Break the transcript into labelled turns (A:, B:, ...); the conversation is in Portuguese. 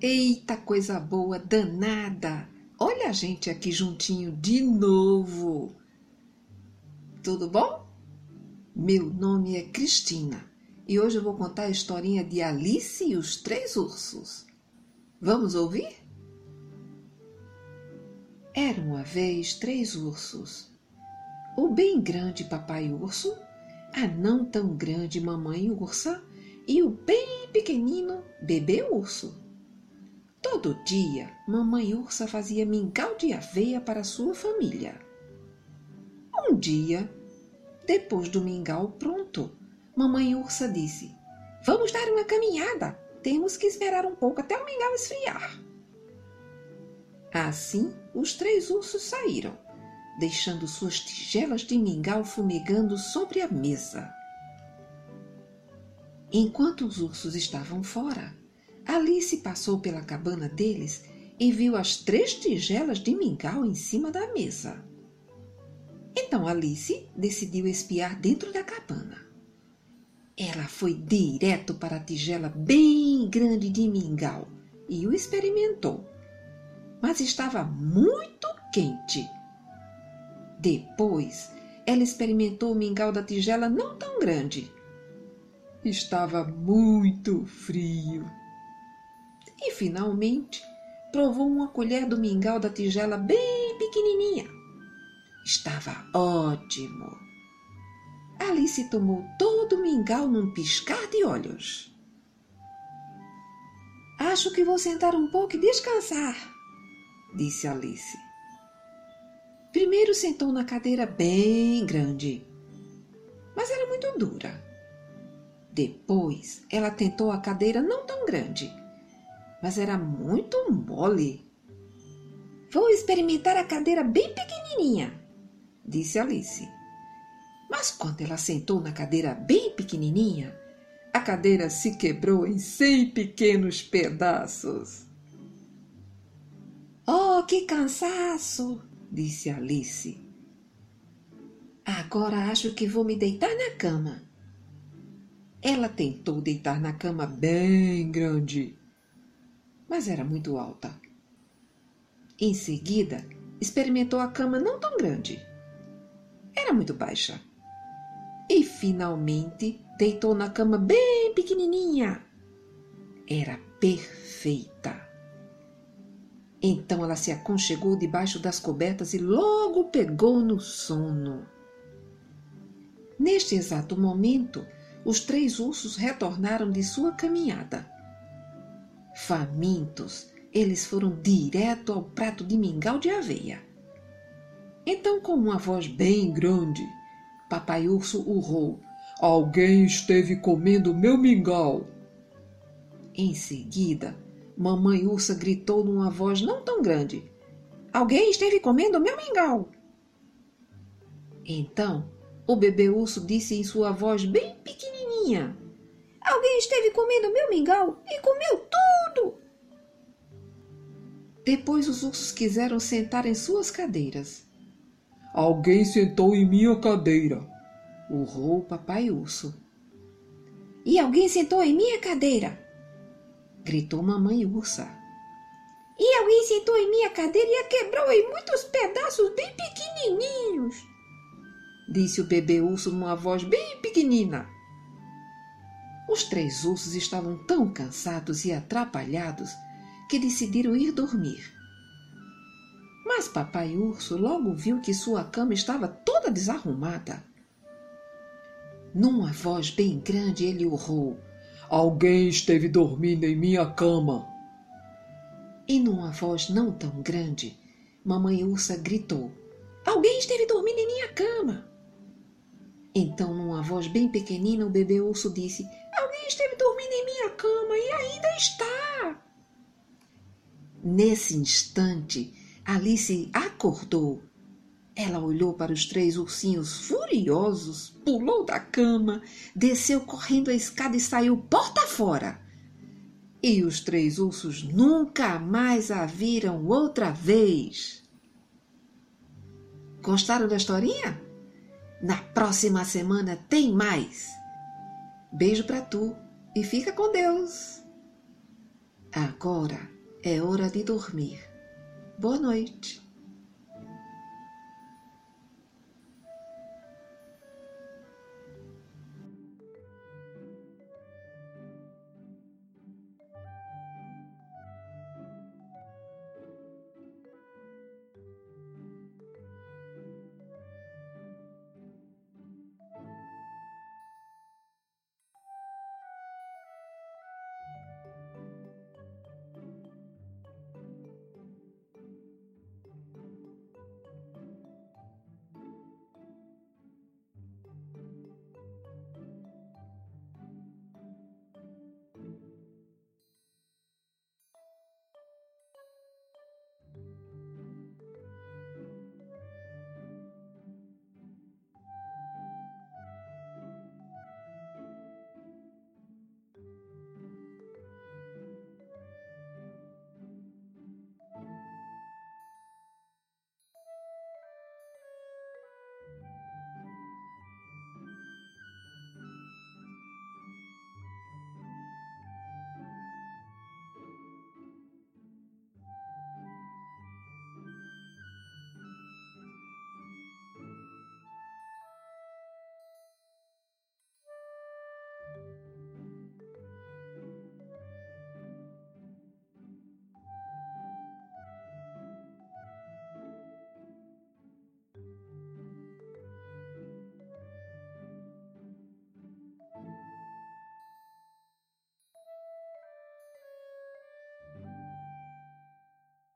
A: Eita, coisa boa, danada! Olha a gente aqui juntinho de novo. Tudo bom? Meu nome é Cristina e hoje eu vou contar a historinha de Alice e os Três Ursos. Vamos ouvir? Era uma vez três ursos. O bem grande papai urso, a não tão grande mamãe ursa e o bem pequenino bebê urso. Todo dia, mamãe ursa fazia mingau de aveia para sua família. Um dia, depois do mingau pronto, mamãe ursa disse: Vamos dar uma caminhada. Temos que esperar um pouco até o mingau esfriar. Assim, os três ursos saíram, deixando suas tigelas de mingau fumegando sobre a mesa. Enquanto os ursos estavam fora, Alice passou pela cabana deles e viu as três tigelas de mingau em cima da mesa. Então Alice decidiu espiar dentro da cabana. Ela foi direto para a tigela bem grande de mingau e o experimentou. Mas estava muito quente. Depois, ela experimentou o mingau da tigela não tão grande. Estava muito frio e finalmente provou uma colher do mingau da tigela bem pequenininha. Estava ótimo. Alice tomou todo o mingau num piscar de olhos. Acho que vou sentar um pouco e descansar, disse Alice. Primeiro sentou na cadeira bem grande, mas era muito dura. Depois ela tentou a cadeira não tão grande mas era muito mole. Vou experimentar a cadeira bem pequenininha, disse Alice. Mas quando ela sentou na cadeira bem pequenininha, a cadeira se quebrou em cem pequenos pedaços. Oh, que cansaço! disse Alice. Agora acho que vou me deitar na cama. Ela tentou deitar na cama bem grande, mas era muito alta. Em seguida, experimentou a cama não tão grande. Era muito baixa. E finalmente deitou na cama bem pequenininha. Era perfeita. Então ela se aconchegou debaixo das cobertas e logo pegou no sono. Neste exato momento, os três ursos retornaram de sua caminhada. Famintos, eles foram direto ao prato de mingau de aveia. Então, com uma voz bem grande, Papai Urso urrou: Alguém esteve comendo meu mingau. Em seguida, Mamãe Ursa gritou numa voz não tão grande: Alguém esteve comendo meu mingau. Então, o bebê urso disse em sua voz bem pequenininha: Alguém esteve comendo meu mingau e comeu. Depois os ursos quiseram sentar em suas cadeiras. Alguém sentou em minha cadeira, urrou o papai urso. E alguém sentou em minha cadeira, gritou mamãe ursa. E alguém sentou em minha cadeira e a quebrou em muitos pedaços bem pequenininhos, disse o bebê urso numa voz bem pequenina. Os três ursos estavam tão cansados e atrapalhados que decidiram ir dormir. Mas papai urso logo viu que sua cama estava toda desarrumada. Numa voz bem grande, ele urrou: Alguém esteve dormindo em minha cama. E numa voz não tão grande, mamãe ursa gritou: Alguém esteve dormindo em minha cama. Então, numa voz bem pequenina, o bebê urso disse: Alguém esteve dormindo em minha cama e ainda está. Nesse instante, Alice acordou. Ela olhou para os três ursinhos furiosos, pulou da cama, desceu correndo a escada e saiu porta fora. E os três ursos nunca mais a viram outra vez. Gostaram da historinha? Na próxima semana tem mais. Beijo para tu e fica com Deus. Agora é hora de dormir. Boa noite.